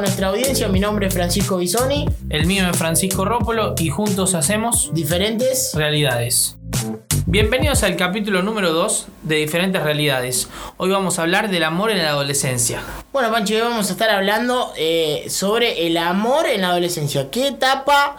a nuestra audiencia. Mi nombre es Francisco Bisoni. El mío es Francisco Rópolo y juntos hacemos Diferentes. realidades. Bienvenidos al capítulo número 2 de Diferentes Realidades. Hoy vamos a hablar del amor en la adolescencia. Bueno, Pancho, hoy vamos a estar hablando eh, sobre el amor en la adolescencia. ¿Qué etapa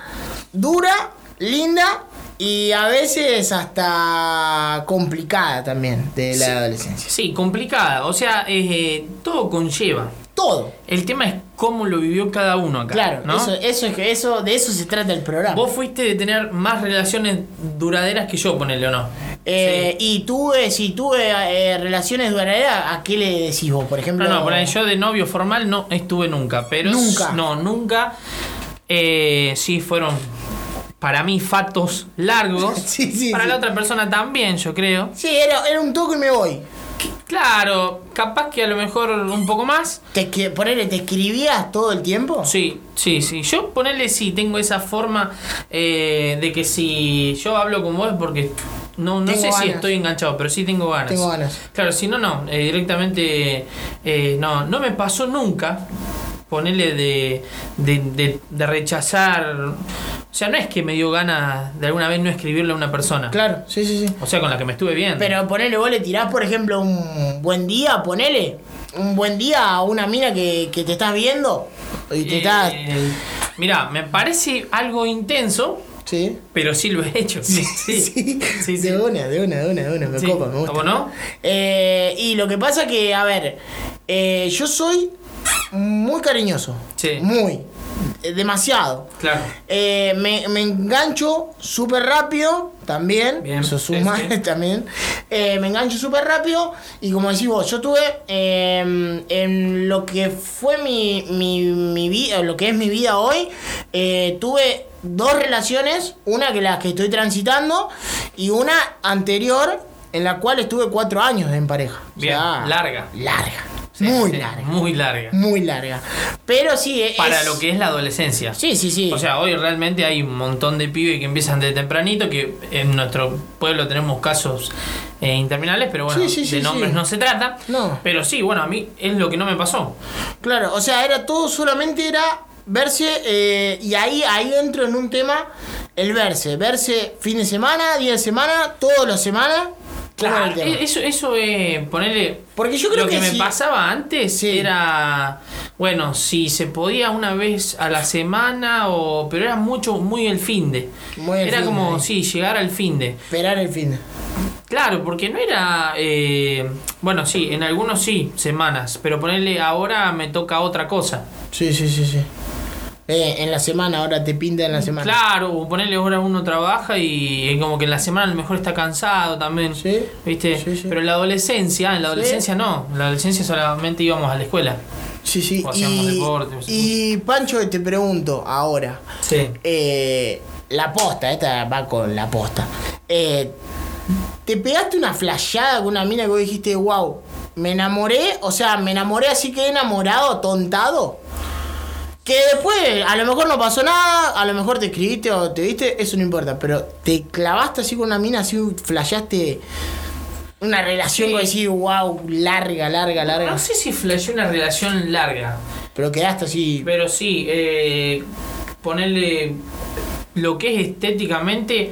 dura, linda y a veces hasta complicada también de la adolescencia? Sí, complicada, o sea, eh, todo conlleva. Todo. El tema es cómo lo vivió cada uno acá. Claro, ¿no? eso, eso es que eso, de eso se trata el programa. Vos fuiste de tener más relaciones duraderas que yo, ponele o no. Eh, Y tuve, si tuve eh, relaciones duraderas, ¿a qué le decís vos? Por ejemplo. No, no, por ahí yo de novio formal no estuve nunca, pero Nunca. no, nunca. Eh, sí fueron para mí fatos largos. Sí, sí, para sí. la otra persona también, yo creo. Sí, era, era un toque y me voy. Claro, capaz que a lo mejor un poco más. Te, que, ponele, ¿te escribías todo el tiempo? Sí, sí, sí. Yo ponerle sí, tengo esa forma eh, de que si yo hablo con vos es porque no, no Tengo sé si estoy enganchado, pero sí tengo ganas. Tengo ganas. Claro, si no, no. eh, directamente eh, no, no me pasó nunca ponerle de, de, de, de rechazar. O sea, no es que me dio ganas de alguna vez no escribirle a una persona. Claro, sí, sí, sí. O sea, con la que me estuve viendo. Pero ponele, vos le tirás, por ejemplo, un buen día, ponele. Un buen día a una mina que, que te estás viendo. Y te estás. Eh, Mira, me parece algo intenso, Sí. pero sí lo he hecho. Sí, sí. Sí, Sí, sí. De una, de una, de una, de una. Me Sí. copa, me gusta. ¿Cómo no? Eh, y lo que pasa que, a ver, eh, yo soy muy cariñoso. Sí. Muy. Eh, Demasiado. Claro. Eh, me, me engancho súper rápido también. Bien, Eso suma sí. también. Eh, me engancho súper rápido. Y como decís vos, yo tuve eh, en lo que fue mi, mi, mi vida, lo que es mi vida hoy, tuve dos relaciones. Una que la que estoy transitando y una anterior en la cual estuve cuatro años en pareja. O Bien, sea, larga. Larga. Sí, muy sí, larga. Muy larga. Muy larga. Pero sí, es- Para lo que es la adolescencia. Sí, sí, sí. O sea, hoy realmente hay un montón de pibes que empiezan de tempranito, que en nuestro pueblo tenemos casos eh, interminables, pero bueno, Sí, de nombres no se trata. No. Pero sí, bueno, a mí es lo que no me pasó. Claro, o sea, era todo solamente era verse eh, y ahí ahí entro en un tema el verse, verse fin de semana, día de semana, todas las semanas. E- eso, eso es ponerle. Porque yo creo lo que, que me si- pasaba antes Sí. era. Bueno, si se podía una vez a la semana, o pero era mucho, muy el fin de. Era como, de. sí, llegar al fin de. Esperar el fin. Claro, porque no era. eh, bueno, sí, en algunos sí, semanas, pero ponerle ahora me toca otra cosa. Sí, sí, sí, sí. Eh, en la semana, ahora te pinta en la semana. Claro, ponerle ahora uno trabaja y como que en la semana a lo mejor está cansado también. Sí, ¿Viste? sí, sí. Pero en la adolescencia, en la adolescencia no. En la adolescencia solamente íbamos a la escuela. Sí, sí. O hacíamos Y, deporte, o sea. y Pancho, te pregunto ahora. Sí. Eh, la posta, esta va con la posta. Eh, ¿Te pegaste una flasheada con una mina que vos dijiste, wow, me enamoré? O sea, me enamoré así que enamorado, tontado. Que después, a lo mejor no pasó nada, a lo mejor te escribiste o te viste, eso no importa. Pero te clavaste así con una mina, así flasheaste una relación Sí. decís, wow, larga, larga, larga. No sé si flasheé una relación larga, Pero quedaste así. pero sí, eh, ponerle lo que es estéticamente,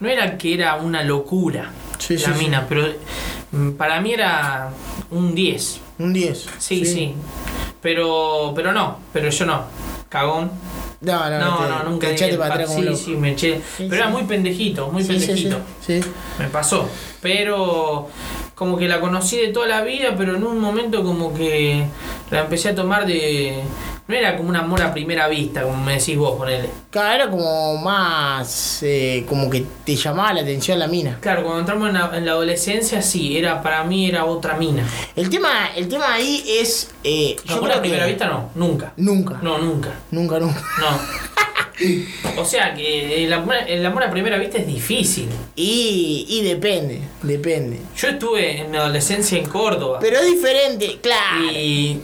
no era que era una locura Sí, la sí, mina, pero mm, para mí era un 10. Un 10. Sí, sí. Pero, pero no, pero yo no. Cagón. No, no, No, te- no, nunca te echaste para atrás como Sí, loco. sí, me eché. Sí, pero era muy pendejito, muy Sí, sí, pendejito. sí. Me pasó. Pero como que la conocí de toda la vida, pero en un momento como que la empecé a tomar de... No era como un amor a primera vista, como me decís vos, ponele. Claro, era como más. eh, como que te llamaba la atención la mina. Claro, cuando entramos en la, en la adolescencia, sí, era para mí era otra mina. El tema, el tema ahí es. eh, yo creo a primera que. vista no, nunca. Nunca. No, nunca. Nunca, nunca. No. O sea que el amor, el amor a primera vista es difícil. Y, y depende, depende. Yo estuve en mi adolescencia en Córdoba. Pero es diferente, claro. Y,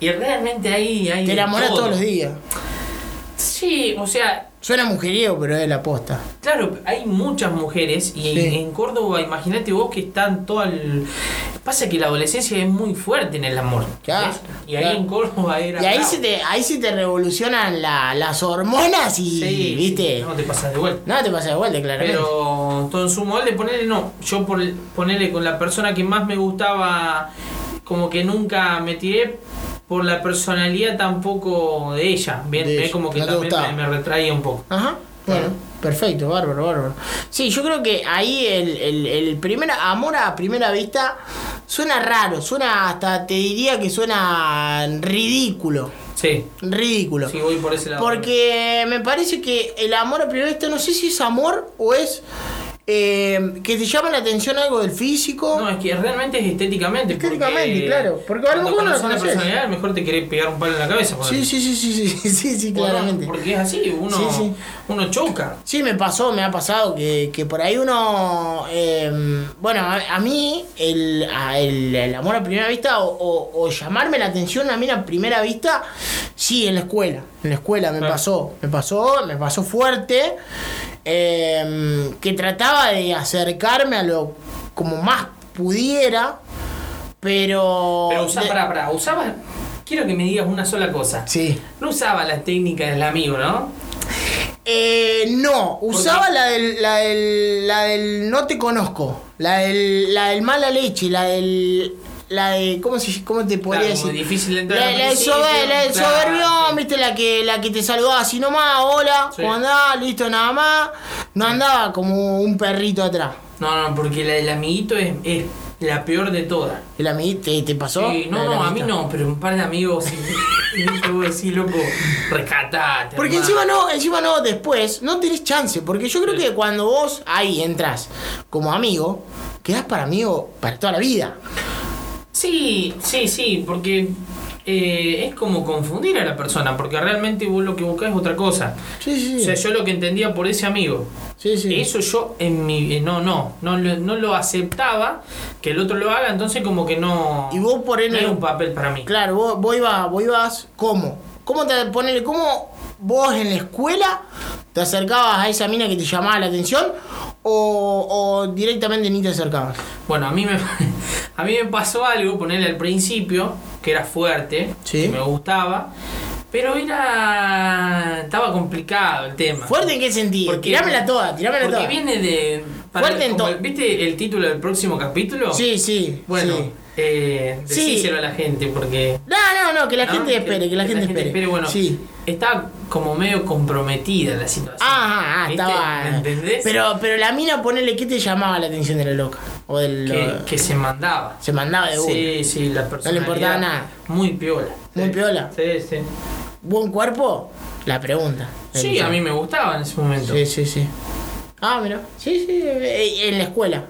y realmente ahí hay. te enamoras todo. todos los días. Sí, o sea, Suena mujeriego, pero es la posta. claro, hay muchas mujeres y Sí. en Córdoba, imagínate vos que están todo el. Pasa que la adolescencia es muy fuerte en el amor. Claro. Y ahí claro. en Córdoba era. Y ahí bravo. se te, ahí se te revolucionan la- las hormonas y, Sí, ¿viste? No te pasas de vuelta. No te pasa de vuelta, claramente. Pero todo en su molde, ponele, no. Yo por ponerle con la persona que más me gustaba, como que nunca me tiré por la personalidad tampoco de ella. Bien, De ve ella, como que también me, me retraía un poco. Ajá. Bueno, perfecto, bárbaro, bárbaro. Sí, yo creo que ahí el, el, el primer amor a primera vista suena raro, suena hasta, te diría que suena ridículo. Sí, Ridículo. sí, voy por ese lado. Porque me parece que el amor a primera vista, no sé si es amor o es eh, que te llama la atención algo del físico. No, es que realmente es estéticamente. Estéticamente, porque claro, porque a lo mejor no lo conoces personalidad, mejor te querés pegar un palo en la cabeza. sí, sí, sí, sí, sí, sí, sí, claramente. porque es así, uno, Sí, sí. uno choca. Sí, me pasó, me ha pasado que, que por ahí uno. eh, bueno, a, a mí, el, a- el, el amor a primera vista o, o- o llamarme la atención a mí a primera vista, sí, en la escuela. En la escuela me pasó, me pasó, me pasó fuerte. Eh, que trataba de acercarme a lo como más pudiera, pero. Pero usaba, de- pará, pará, usaba. Quiero que me digas una sola cosa. Sí. No usaba la técnica del amigo, ¿no? Eh, no, usaba la del, la del, la del no te conozco, la del, la del mala leche, la del, la de, ¿cómo se, cómo te podría Claro, decir? difícil entrar La, la sober- la del claro, soberbión, sí. viste, la que, la que te saludaba así nomás, hola, Sí. ¿cómo andás? Listo, nada más. No andaba como un perrito atrás. No, no, porque la del amiguito es, es la peor de todas. ¿El amiguito te, te pasó? Sí, no, no, a mí no, pero un par de amigos y te voy a decir, loco, rescatate. Porque hermano. encima no, encima no, después no tenés chance. Porque yo creo que cuando vos ahí entras como amigo, quedás para amigo para toda la vida. Sí, sí, sí, porque eh, es como confundir a la persona, porque realmente vos lo que buscás es otra cosa. Sí, sí, O sea, yo lo que entendía por ese amigo, sí, sí. eso yo en mi... eh, no, no, no, no lo aceptaba que el otro lo haga, entonces como que no... Y vos por no ende- era un papel para mí. Claro, vos, vos ibas, vos ibas, ¿cómo? ¿Cómo te ponele, cómo vos en la escuela te acercabas a esa mina que te llamaba la atención o, o directamente ni te acercabas? Bueno, a mí me, a mí me pasó algo, ponerle al principio, que era fuerte, Sí. que me gustaba, pero era... estaba complicado el tema. ¿Fuerte en qué sentido? Porque- tirámela toda, tirámela Porque toda. viene de... Fuerte en como to- el- ¿Viste el título del próximo capítulo? Sí, sí. Bueno, sí. Eh, Sí. decíselo a la gente, porque... No, no, no, que la ¿no? gente espere, que la gente espere. Bueno, Sí. está como medio comprometida la situación. Ah, ah, ¿Viste? estaba. ¿Me entendés? Pero, pero la mina, ponele, ¿qué te llamaba la atención de la loca? O del. que, que se mandaba. Se mandaba de uno. Sí, sí, la persona. le importaba nada. Muy piola. Muy piola. Sí, sí. ¿Buen cuerpo? La pregunta. Sí, a mí me gustaba en ese momento. Sí, sí, sí. Ah, mira. Sí, sí, eh, en la escuela.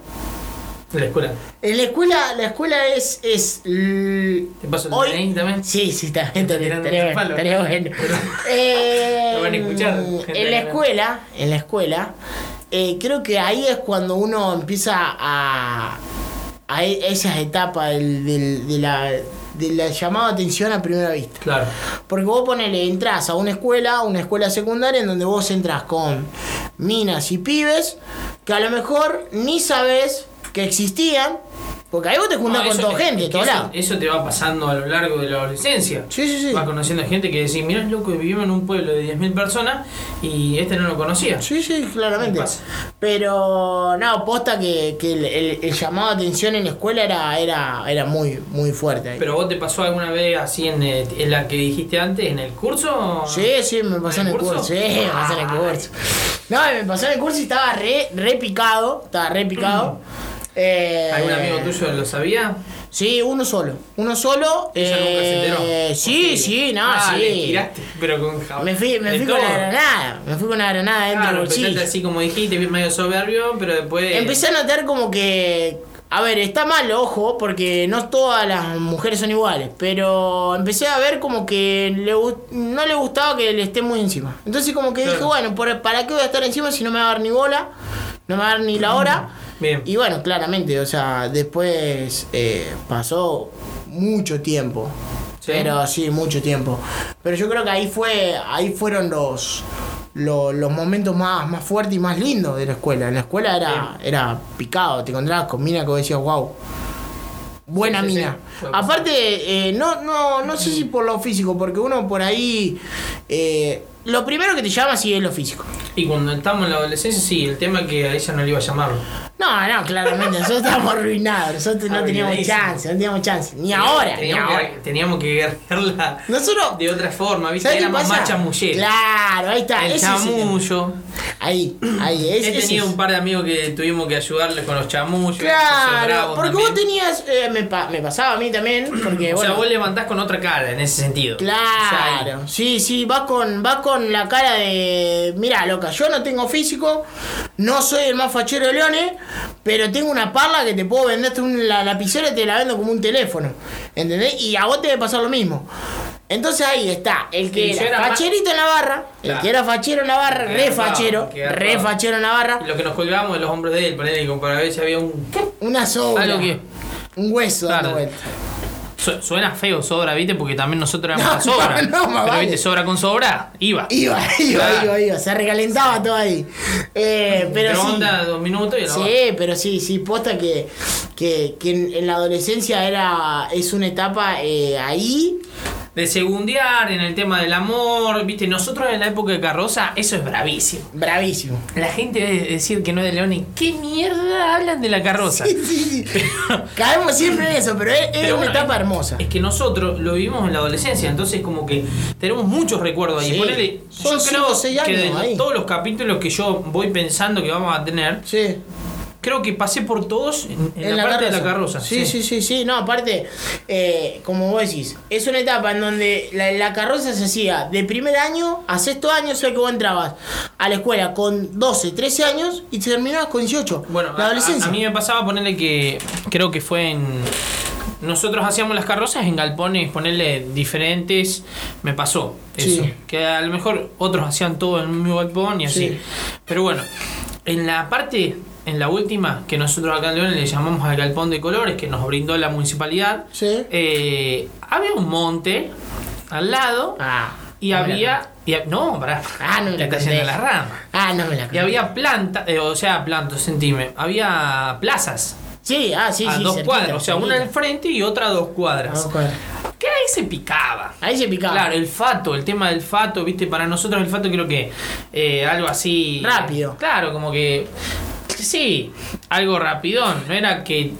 En la escuela. En la escuela, la escuela es. es l- ¿Te paso el Hoy- DNI también? Sí, sí, está bien, estaría bueno, palo. estaría bueno. Pero- Eh, Lo van a escuchar, gente En la escuela, en la escuela, eh, creo que ahí es cuando uno empieza a. a e- esas etapas del, del- de la. de la llamada atención a primera vista. Claro. Porque vos ponele, entras a una escuela, una escuela secundaria, en donde vos entras con minas y pibes, que a lo mejor ni sabes que existían, porque ahí vos te juntás No, con toda gente, es que todo eso, eso te va pasando a lo largo de la adolescencia. Sí, sí, sí. Vas conociendo gente que decís, mirá, loco, vivimos en un pueblo de 10.000 personas y este no lo conocía. Sí, sí, claramente. Pero no, posta que, que el, el- el llamado de atención en la escuela era, era, era muy, muy fuerte. ahí. Pero vos te pasó alguna vez así en, eh, en la que dijiste antes, en el curso? Sí, sí, me pasó en el curso. Sí, me pasó en el curso. No, me pasó en el curso y estaba re, re picado. Estaba re picado. Eh, ¿Algún amigo tuyo lo sabía? Sí, uno solo. Uno solo. Ella nunca se enteró. sí, sí, no, ah, sí. le tiraste, pero con jabón. Me fui, me fui con la granada. Me fui con la granada dentro Claro, del bolsillo. así como dijiste, medio soberbio, pero después. Empecé a notar como que. A ver, está mal, ojo, porque no todas las mujeres son iguales. Pero empecé a ver como que le, no le gustaba que le esté muy encima. Entonces, como que dije, Claro. bueno, ¿por- ¿para qué voy a estar encima si no me va a dar ni bola? No me va a dar ni la hora. Bien. Y bueno, claramente, o sea, después eh, pasó mucho tiempo. Sí. Pero sí, mucho tiempo. Pero yo creo que ahí fue, ahí fueron los, los, los momentos más, más fuertes y más lindos de la escuela. En la escuela era, era picado, te encontrabas con mina que vos decías, wow. buena Sí, mina. sí. Aparte, eh, no, no, no sé si por lo físico, porque uno por ahí. eh, lo primero que te llama sí es lo físico. Y cuando estamos en la adolescencia, sí, el tema es que a ella no le iba a llamarlo. No, no, claramente, nosotros estábamos arruinados, nosotros no teníamos chance, no teníamos chance. Ni ahora, ni teníamos ahora. Que, teníamos que guerrearla Nosotros. de otra forma, ¿viste? ¿Sabes qué Éramos pasa? más chamulleros. Claro, ahí está. El es chamullo. Ahí, ahí, ese, He tenido es. un par de amigos que tuvimos que ayudarles con los chamullos. Claro, porque también. vos tenías. eh, me, pa- me pasaba a mí también, porque O bueno. sea, vos levantás con otra cara en ese sentido. O sea, Claro, sí, sí, vas con, vas con la cara de. Mira, loca, yo no tengo físico, no soy el más fachero de Leones, pero tengo una parla que te puedo vender la lapicera y te la vendo como un teléfono. ¿Entendés? Y a vos te debe pasar lo mismo. Entonces ahí está, el que era, era facherito en la barra, el que era fachero en la barra, re fachero, re fachero en la barra, lo que nos colgábamos de los hombros de él, como para ver si había un. una sobra, Algo que- un hueso dando vuelta. Su- Suena feo sobra, ¿viste? Porque también nosotros éramos No, la sobra. no, Pero, vale. ¿viste? Sobra con sobra, iba. Iba, iba, iba, iba, se recalentaba todo ahí. Eh, pero sí. onda dos minutos y a la Sí, pero sí, sí, posta que, que, que en, en la adolescencia era es una etapa eh, ahí. De segundear en el tema del amor, ¿viste? Nosotros en la época de Carroza, eso es bravísimo. Bravísimo. La gente debe decir que no es de León y ¿qué mierda hablan de la carroza? Sí, sí, sí. Caemos siempre en eso, pero es, una bueno, etapa hermosa. Es que nosotros lo vivimos en la adolescencia, entonces como que tenemos muchos recuerdos ahí. Sí. Ponele, Son yo creo que de ahí. todos los capítulos que yo voy pensando que vamos a tener, Sí. Creo que pasé por todos en, en la, parte de la carroza. Sí, sí, sí, sí. No, aparte, eh, como vos decís, es una etapa en donde la, la carroza se hacía de primer año a sexto año, o sea que vos entrabas a la escuela con 12, 13 años y te terminabas con 18. Bueno, la adolescencia. A, a mí me pasaba ponerle que creo que fue en nosotros hacíamos las carrozas en galpones, ponerle diferentes, me pasó eso, Sí. que a lo mejor otros hacían todo en un mismo galpón y así. Sí. Pero bueno, en la parte en la última que nosotros acá en León le llamamos al galpón de colores que nos brindó la municipalidad, Sí. eh, había un monte al lado Ah. y no había y no, pará. Ah, no me la está la rama. Ah, no me la Y había plantas, o sea, plantas, sentime. Había plazas Sí, ah, sí, a sí. dos cerquita, cuadras, o sea, una al frente y otra a dos cuadras. dos cuadras. Que ahí se picaba. Ahí se picaba. Claro, el fato, el tema del fato, viste, para nosotros el fato creo que eh, algo así. Rápido. Claro, como que. Sí, algo rapidón. No era que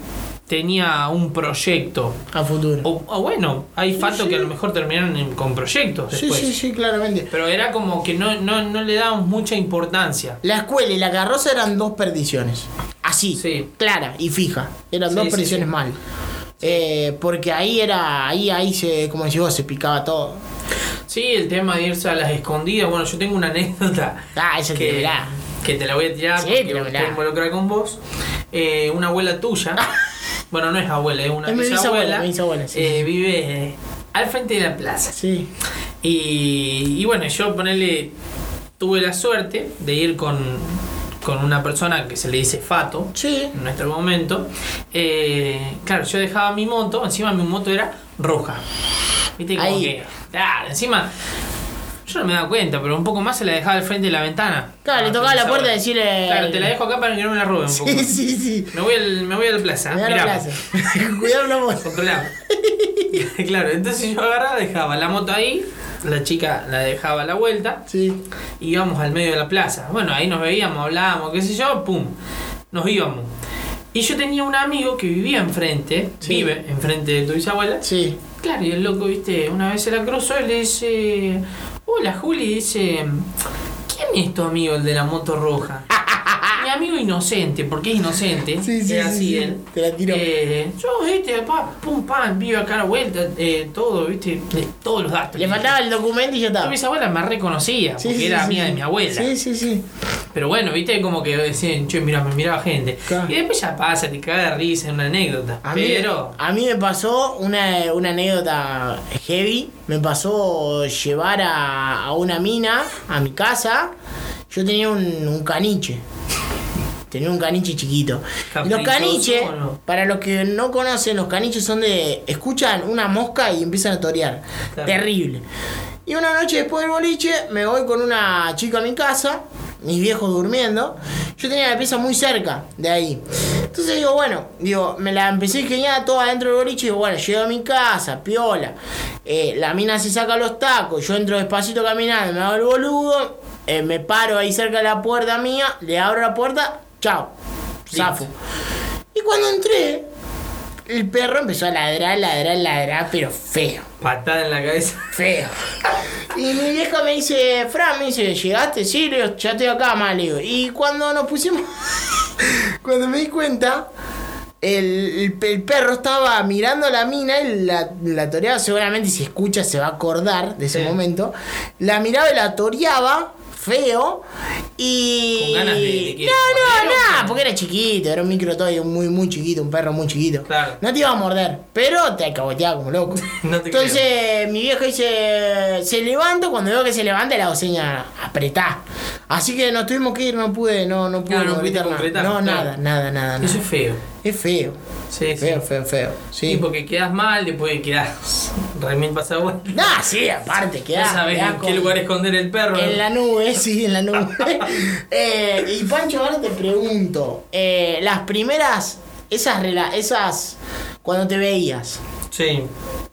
tenía un proyecto. A futuro. O, o bueno, hay fatos que a lo mejor terminaron en- con proyectos sí, después. sí, sí, claramente. Pero era como que no, no, no le dábamos mucha importancia. La escuela y la carroza eran dos perdiciones. Así, Sí. clara y fija. Eran Sí, dos sí, perdiciones sí. mal. Eh, porque ahí era, ahí, ahí se, como decís vos, se picaba todo. Sí, el tema de irse a las escondidas. Bueno, yo tengo una anécdota. Ah, esa te que, verá. Que te la voy a tirar Sí, porque estoy involucrada con vos. Eh, una abuela tuya. bueno, no es abuela, es una Es bisabuela. mi bisabuela, sí, eh. Vive eh, al frente de la plaza. Sí. Y, y bueno, yo ponerle. Tuve la suerte de ir con, con una persona que se le dice Fato. Sí. En nuestro momento. Eh, claro, yo dejaba mi moto. Encima mi moto era roja. Viste, como Ahí. que. Claro, encima. Yo no me daba cuenta, pero un poco más se la dejaba al frente de la ventana. Claro, le Ah, tocaba la puerta y decirle. Claro, te la dejo acá para que no me la roben un poco. Sí, sí, sí. Me voy, al, me voy a la plaza. Me da la mirá. plaza. Cuidado la moto. Claro, entonces yo agarraba, dejaba la moto ahí, la chica la dejaba a la vuelta, Sí. y íbamos al medio de la plaza. Bueno, ahí nos veíamos, hablábamos, qué sé yo, pum, nos íbamos. Y yo tenía un amigo que vivía enfrente, Sí. vive enfrente de tu bisabuela. Sí. Claro, y el loco, viste, una vez se la cruzó y le dice, hola Juli, dice, ¿quién es tu amigo el de la moto roja? Mi amigo inocente, porque es inocente, Sí, sí, sí, así sí. él. Te la tiró. Eh, yo, viste, pa, pum, pam, vivo acá a la vuelta, eh, todo, viste, de- todos los datos. Le faltaba el documento y ya estaba. bisabuela me reconocía, porque sí, era sí, amiga sí. de mi abuela. Sí, sí, sí. Pero bueno, viste, como que decían, che, mira, me miraba gente. Claro. Y después ya pasa, te caga de risa, una anécdota. A mí, pero, a mí me pasó una, una anécdota heavy. Me pasó llevar a, a una mina a mi casa. Yo tenía un, un caniche. Tenía un caniche chiquito. Y los ¿Caprichoso caniches, no? para los que no conocen, los caniches son de. Escuchan una mosca y empiezan a torear. Claro. Terrible. Y una noche después del boliche, me voy con una chica a mi casa, mis viejos durmiendo, Yo tenía la pieza muy cerca de ahí. Entonces digo, bueno, digo, me la empecé a ingeniar toda dentro del boliche. Digo, bueno, llego a mi casa, piola. Eh, la mina se saca los tacos, yo entro despacito caminando, me hago el boludo, eh, me paro ahí cerca de la puerta mía, le abro la puerta, chao, zafo. Y cuando entré, el perro empezó a ladrar, ladrar, ladrar, pero feo. Patada en la cabeza. Feo. Y mi vieja me dice, Fran, me dice, ¿llegaste? Sí, le digo, ya estoy acá, mal, digo. Y cuando nos pusimos, cuando me di cuenta, el, el- el perro estaba mirando a la mina y la, la toreaba, seguramente si escucha se va a acordar de ese Sí. momento. La miraba y la toreaba, feo, y... Con ganas de- de que- no, no, no, ¿o porque era chiquito, era un micro toy muy, muy chiquito, un perro muy chiquito. Claro. No te iba a morder, pero te alcahueteaba como loco. No te Entonces mi vieja dice, se levanta, cuando veo que se levanta le hago seña, apretá. Así que nos tuvimos que ir, no pude, no, no pude Claro, no No, nada, nada, nada. Eso es feo. Es feo, Sí, sí. feo, feo, feo. Sí, Sí. porque quedas mal, después quedas remil pasado. Nah, sí, aparte, Ya queda. sabes en qué lugar esconder el perro. En la nube, sí, en la nube. Eh, y Pancho, ahora te pregunto, eh, las primeras, esas, esas, cuando te veías, Sí.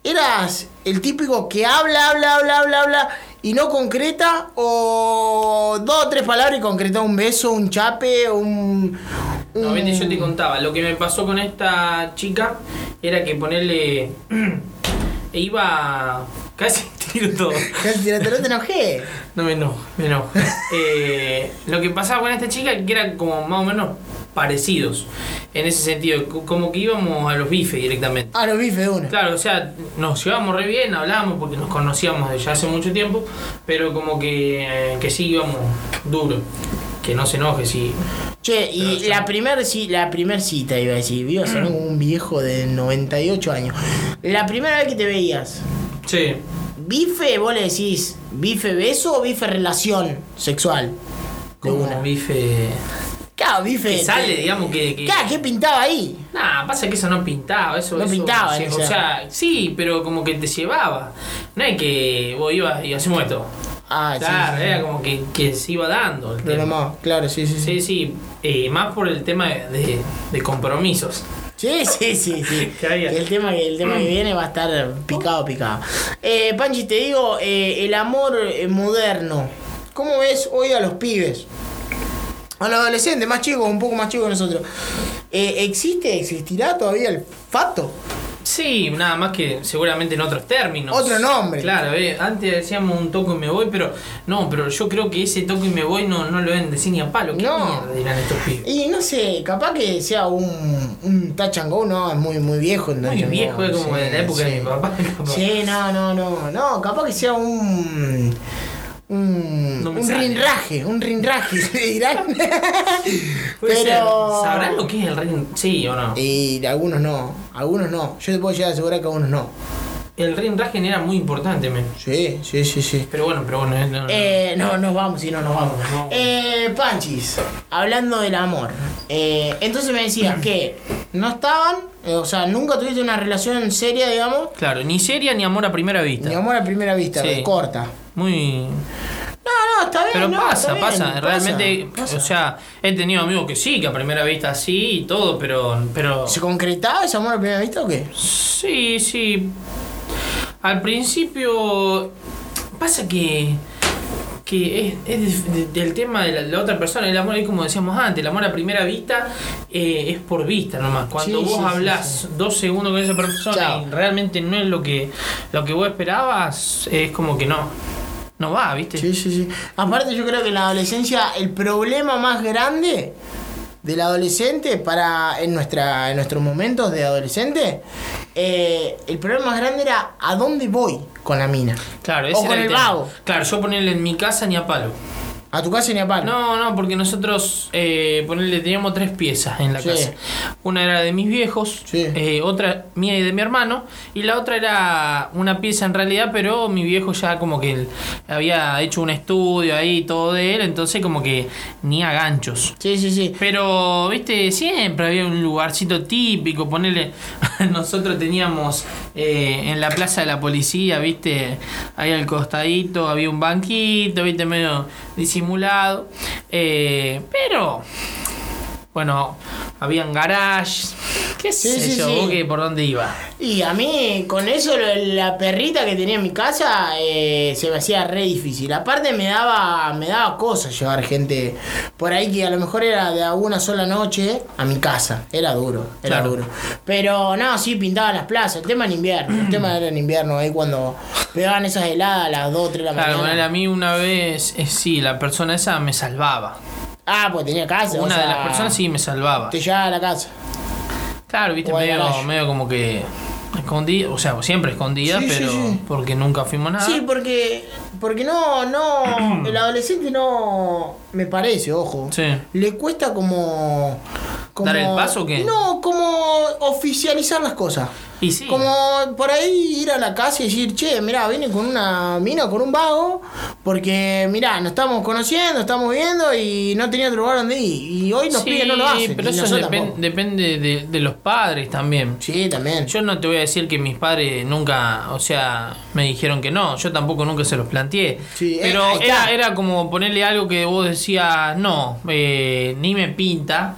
¿Eras el típico que habla, habla, habla, habla, habla y no concreta? ¿O dos o tres palabras y concreta un beso, un chape, un. No, viste, yo te contaba, lo que me pasó con esta chica era que ponerle. e iba. Casi tiro todo. Casi te- no te enojé. No me enojo, me enojo. Eh, lo que pasaba con esta chica que eran como más o menos parecidos. En ese sentido, co- como que íbamos a los bifes directamente. Ah, lo bife de una. Claro, o sea, nos llevábamos re bien, hablábamos porque nos conocíamos desde hace mucho tiempo, pero como que, eh, que sí íbamos duro. Que no se enoje, sí. Che, y Pero, la primer, ci- la primer cita iba a decir, a ser un viejo de 98 años. La primera vez que te veías, Sí. ¿bife, vos le decís, bife beso o bife relación sexual? De Como una. bife. Claro, bife. Que sale, digamos que. que... Claro, ¿qué pintaba ahí? Nah, pasa que eso no pintaba, eso No eso- pintaba, sí, o o sea. sea, sí, pero como que te llevaba. No es que vos ibas y hacemos esto. Ah, claro, sí. era como que, que se iba dando el tema. más, claro, sí, sí, sí. Sí, eh, más por el tema de, de compromisos. Sí, sí, sí, sí. El tema que el tema que viene va a estar picado, picado. Eh, Panchi, te digo, eh, el amor eh, moderno. ¿Cómo ves hoy a los pibes? A los adolescentes, más chicos, un poco más chicos que nosotros. Eh, ¿Existe, existirá todavía el fato? Sí, nada más que seguramente en otros términos. Otro nombre. Claro, eh, antes decíamos un toco y me voy, pero no, pero yo creo que ese toco y me voy no, no lo deben decir ni a palo. ¿Qué No. mierda dirán estos pibes? Y no sé, capaz que sea un, un touch and go, no, es muy, muy viejo. el Muy viejo, es como sí, de la época de mi papá. capaz. Sí, no, no, no, no, capaz que sea un. Un, No un rinraje, un rinraje, se dirán. Pero. ¿Sabrán lo que es el ring? Sí o no. Y algunos no, algunos no. Yo te puedo llegar a asegurar que algunos no. El ring era muy importante, men. Sí, sí, sí, sí. Pero bueno, pero bueno. eh, no, no. Eh, no, nos vamos, si no, nos vamos. No. Eh, Panchis, hablando del amor. Eh, entonces me decías que no estaban, eh, o sea, nunca tuviste una relación seria, digamos, Claro, ni seria ni amor a primera vista. ni amor a primera vista, Sí. corta. Muy. No, no, está bien. Pero no, pasa, está bien, pasa. Realmente, pasa. o sea, he tenido amigos que sí, que a primera vista sí y todo, pero. pero ¿Se concretaba ese amor a primera vista o qué? Sí, sí. Al principio pasa que que es, es de- de- del tema de la, la otra persona, el amor es como decíamos antes, el amor a primera vista eh, es por vista nomás. Cuando Sí, vos sí, hablas sí. dos segundos con esa persona Chao. y realmente no es lo que lo que vos esperabas, es como que no. No va, ¿viste? Sí, sí, sí. Aparte yo creo que en la adolescencia el problema más grande del adolescente para en nuestra en nuestros momentos de adolescente eh, el problema más grande era a dónde voy con la mina Claro, O ese con era el vago. Claro, yo ponerle en mi casa ni a palo. A tu casa ni a palo No, no, porque nosotros, eh, ponerle, teníamos tres piezas en la Sí. casa. Una era de mis viejos, Sí. eh, otra mía y de mi hermano, y la otra era una pieza en realidad, pero mi viejo ya como que él había hecho un estudio ahí, todo de él, entonces como que ni a ganchos. sí sí sí Pero, viste, siempre había un lugarcito típico, ponerle, nosotros teníamos eh, en la plaza de la policía, viste, ahí al costadito había un banquito, viste, medio disimulado. Eh, pero, bueno, habían garage, qué sé sí, yo, sí. vos que por dónde iba. Y a mí, con eso, la perrita que tenía en mi casa, eh, se me hacía re difícil. Aparte, me daba, me daba cosas llevar gente por ahí que a lo mejor era de alguna sola noche a mi casa. Era duro, era Claro. duro. Pero no, sí, pintaba las plazas. El tema en invierno, el tema era en invierno, ahí cuando pegaban esas heladas a las 2, 3 de la Claro, mañana. ponele, a mí una vez, eh, sí, la persona esa me salvaba. Ah, pues tenía casa. o Una de las personas sí me salvaba. Te llevaba a la casa. Claro, viste, medio, medio como que escondida, o sea, siempre escondida, Sí, pero sí. porque nunca fuimos nada. Sí, porque, porque no, no, el adolescente no, me parece, ojo, Sí. le cuesta como, como... ¿Dar el paso o qué? No, como oficializar las cosas. Y sí. Como por ahí ir a la casa y decir, che, mirá, vine con una mina, con un vago, porque mirá, nos estamos conociendo, estamos viendo y no tenía otro lugar donde ir. Y hoy los Sí, pibes no lo hacen. pero eso depende de, de los padres también. Sí, también. Yo no te voy a decir que mis padres nunca, o sea, me dijeron que no. Yo tampoco nunca se los planteé. Sí, eh, pero era, era como ponerle algo que vos decías, no, eh, ni me pinta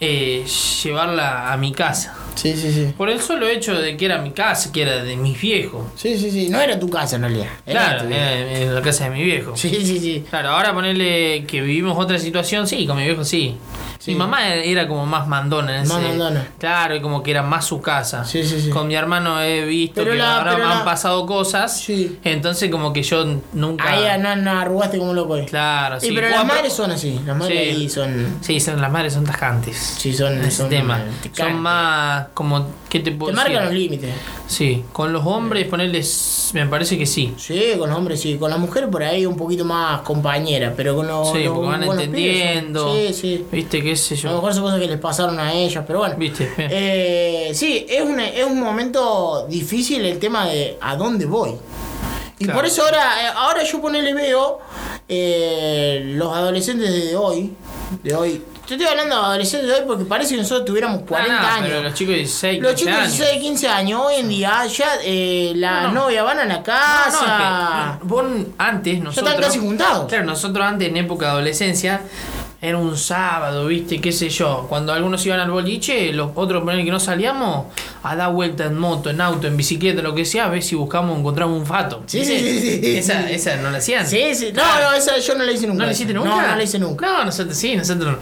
eh, llevarla a mi casa. Sí, sí, sí. Por el solo hecho de que era mi casa, que era de mis viejos. Sí, sí, sí. No era tu casa en realidad. Era Claro, era la casa de mi viejo. Sí, sí, sí. Claro, ahora ponerle que vivimos otra situación, sí, con mi viejo sí. Sí. Mi mamá era como más mandona en Más ese. mandona. Claro, y como que era más su casa. Sí, sí, sí. Con mi hermano he visto Pero que la- ahora me han pasado cosas. Sí. Entonces como que yo nunca. Ahí no, no arrugaste como loco. ahí. Claro, Sí, sí. pero las madres son así. Las madres Sí. ahí son. Sí, son, las madres son tajantes. Sí, son. en son tema. te Son más como. ¿Qué te Te puedo marcan los límites. Sí, con los hombres ponerles. Me parece que sí. Sí, con los hombres sí. Con las mujeres por ahí un poquito más compañera. Pero con los. Sí, porque van entendiendo. Sí, sí. ¿Viste? ¿Qué sé A lo yo? mejor cosas que les pasaron a ellas, pero bueno. ¿Viste? Eh, sí, es, una- es un momento difícil el tema de a dónde voy. Y Claro. por eso ahora, eh, ahora yo ponele veo eh, los adolescentes de hoy. De hoy. Yo estoy hablando de adolescentes de hoy porque parece que nosotros tuviéramos 40 Ah, no, años. Pero los chicos de 16, Los 15 chicos de años. 16, 15 años, hoy en día ya eh, las No, no. novias van a la No, casa. no, es que vos antes nosotros. están casi juntados. Claro, nosotros antes en época de adolescencia era un sábado, ¿viste? ¿Qué sé yo? Cuando algunos iban al boliche, los otros ponen que no salíamos a dar vuelta en moto, en auto, en bicicleta, lo que sea, a ver si buscamos, encontramos un fato. Sí, sí, sí, sí. Esa, esa no la hacían. Sí, sí. No, no, esa yo no la hice nunca. ¿No la hiciste nunca? No, no la hice nunca. No, nosotros sí, nosotros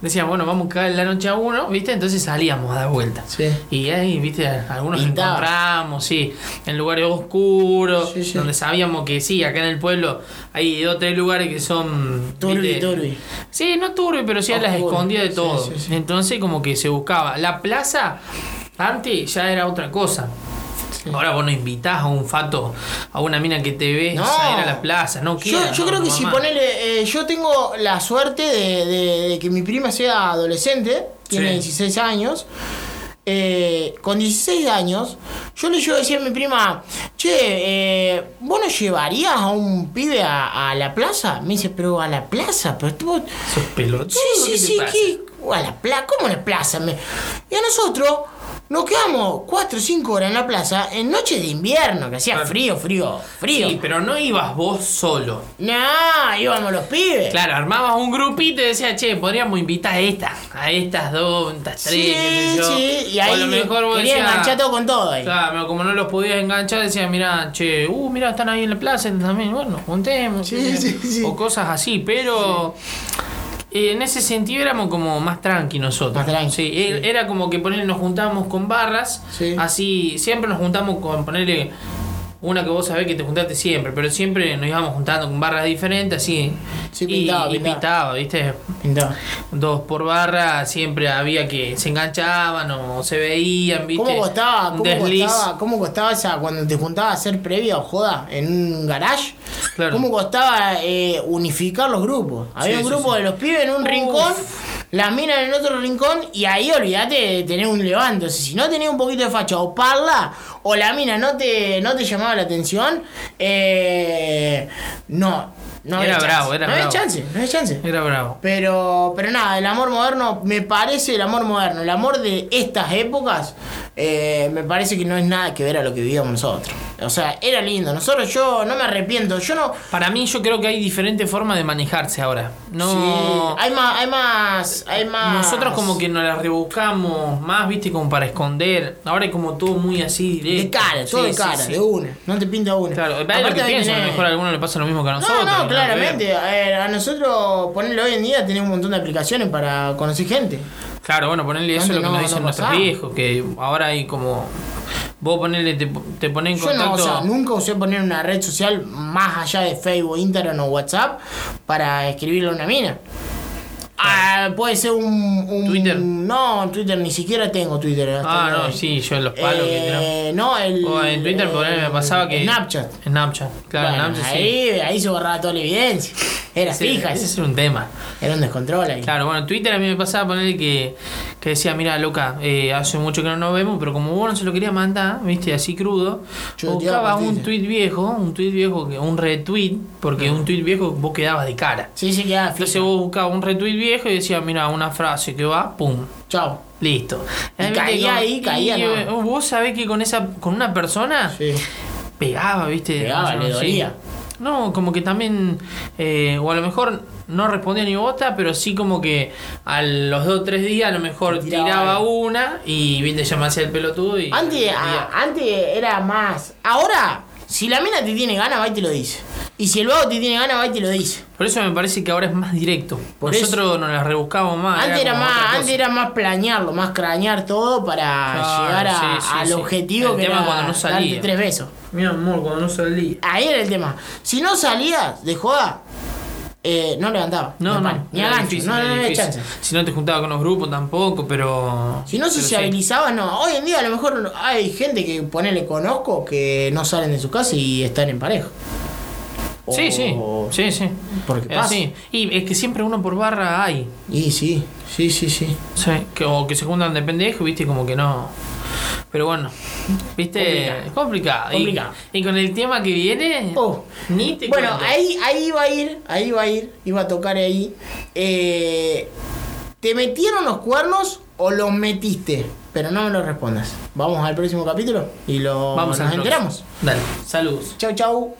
decíamos, bueno, vamos a caer la noche a uno, ¿viste? Entonces salíamos a dar vueltas. Sí. Y ahí, ¿viste? Algunos encontramos, sí, en lugares oscuros, Sí, donde sabíamos que sí, acá en el pueblo hay dos o tres lugares que son. Turbi, turbi. Sí, no turbi, pero sí a las escondidas de todo. Entonces, como que se buscaba. La plaza, antes ya era otra cosa. Ahora vos no invitás a un fato, a una mina que te No. a ir a la plaza, no Yo, quieras, yo no, creo que si ponele. eh, yo tengo la suerte de, de- de que mi prima sea adolescente, tiene Sí. 16 años. eh, con 16 años, yo le llevo a decir a mi prima, che, eh, ¿vos no llevarías a un pibe a, a la plaza? Me dice, pero a la plaza, pero tú... Sos pelotudo, Sí, sí, ¿qué te sí? ¿qué? A la plaza, ¿cómo a la plaza? Me- Y a nosotros nos quedamos 4 o 5 horas en la plaza en noches de invierno, que hacía frío, frío, frío. Sí, pero no ibas vos solo. No, íbamos los pibes. Claro, armabas un grupito y decías, che, podríamos invitar a esta, a estas dos, a estas tres, Sí, qué sé yo. sí, y O ahí a lo mejor vos quería decías, enganchar todo con todo ahí. Claro, pero como no los podías enganchar, decías, mira, che, uh, mira, están ahí en la plaza también, bueno, juntemos. Sí, sí, sí. O cosas así, pero en ese sentido éramos como más tranqui nosotros. Más tranqui, Sí, sí. e- Era como que ponerle, nos juntábamos con barras, Sí. así, siempre nos juntamos con ponerle una que vos sabés que te juntaste siempre, pero siempre nos íbamos juntando con barras diferentes, así. Sí, y, pintaba, y pintaba. ¿viste? Pintaba. Dos por barra, siempre había que se enganchaban o se veían, ¿viste? ¿Cómo costaba, Un cómo desliz. costaba, cómo costaba esa, cuando te juntabas a hacer previa o joda en un garage? Claro. ¿Cómo costaba eh, unificar los grupos? Había Sí, un sí, grupo sí. de los pibes en un Uf. rincón, las minas en otro rincón, y ahí olvídate de tener un levante. Si no tenías un poquito de facha o parla, o la mina no te, no te llamaba la atención, eh, no. No Era había bravo, era no había bravo. chance, no había chance. Era bravo. Pero, pero nada, el amor moderno, me parece el amor moderno, el amor de estas épocas, eh, me parece que no es nada que ver a lo que vivíamos nosotros. O sea, era lindo. Nosotros, yo no me arrepiento. Yo no. Para mí, yo creo que hay diferentes formas de manejarse ahora. No. Sí, hay más, hay más, hay más. Nosotros como que nos las rebuscamos más, viste, como para esconder. Ahora es como todo muy así De directo. cara, todo Sí, de cara, sí. de una. No te pinta una. Claro, es lo que de pienso, a lo mejor a alguno le pasa lo mismo que a nosotros. No, no, claramente. A, ver, a nosotros, ponerle hoy en día, tenemos un montón de aplicaciones para conocer gente. Claro, bueno, ponerle eso es lo que no- nos dicen no nuestros viejos, que ahora hay como... Vos ponerle, te, te pones en Yo no, o contacto... sea, nunca usé poner una red social más allá de Facebook, Instagram o WhatsApp para escribirle a una mina. Ah, puede ser un, un- Twitter. No, Twitter ni siquiera tengo Twitter. Ah, no, hoy. sí, yo en los palos que. Eh, no, el. O en Twitter por ahí me pasaba que... Snapchat. Snapchat, claro, Bueno, Snapchat sí. ahí, ahí se borraba toda la evidencia. Era Ese- fija, ese es un tema. era un descontrol ahí. Claro, bueno, Twitter a mí me pasaba ponerle que, que decía, mira, loca, eh, hace mucho que no nos vemos, pero como vos no se lo quería mandar, viste, así crudo, Yo buscaba un tweet viejo, un tweet viejo, un retweet, porque un tweet viejo vos quedabas de cara. Sí, sí, quedaba Entonces vos buscabas un retweet viejo y decías, mira, una frase que va, pum, Chao. listo. Y caía ahí, caía, y, no. eh, Vos sabés que con esa, con una persona Sí. pegaba, viste. Pegaba, No, le sí. dolía. No, como que también, eh, o a lo mejor no respondía ni bota, pero sí como que a los dos o tres días a lo mejor tiraba una y viste, ya me hacía el pelotudo y... Antes, a- antes era más. Ahora, si la mina te tiene ganas, va y te lo dice. Y si el vago te tiene ganas, va y te lo dice. Por eso me parece que ahora es más directo. Por Nosotros nos las rebuscamos más. antes era más, antes era más planearlo, más cranear todo para Claro, llegar a- sí, sí, al sí. objetivo El que tema era cuando no salía. darte tres besos. Mi amor, cuando no salía. Ahí era el tema. Si no salías de joda, eh, no levantaba. No, Normal. no, Ni a gancho, difícil, no, no, no había chance. Si no te juntaba con los grupos tampoco, pero... Si no pero sí. no. Hoy en día a lo mejor hay gente que ponele conozco que no salen de su casa y están en pareja. Sí, O- sí, sí, sí. Porque Es pasa. así. Y es que siempre uno por barra hay. Y sí, sí, sí, sí. Sí, que, o que se juntan de pendejo, viste, como que no. Pero bueno, viste, Complicado. es complicado. Y- Complicado. Y, con el tema que viene, Oh. ni te Bueno, ahí, ahí iba a ir, ahí iba a ir, iba a tocar ahí. Eh, ¿Te metieron los cuernos o los metiste? Pero no me lo respondas. Vamos al próximo capítulo y lo Vamos nos enteramos. Dale, saludos. Chau, chau.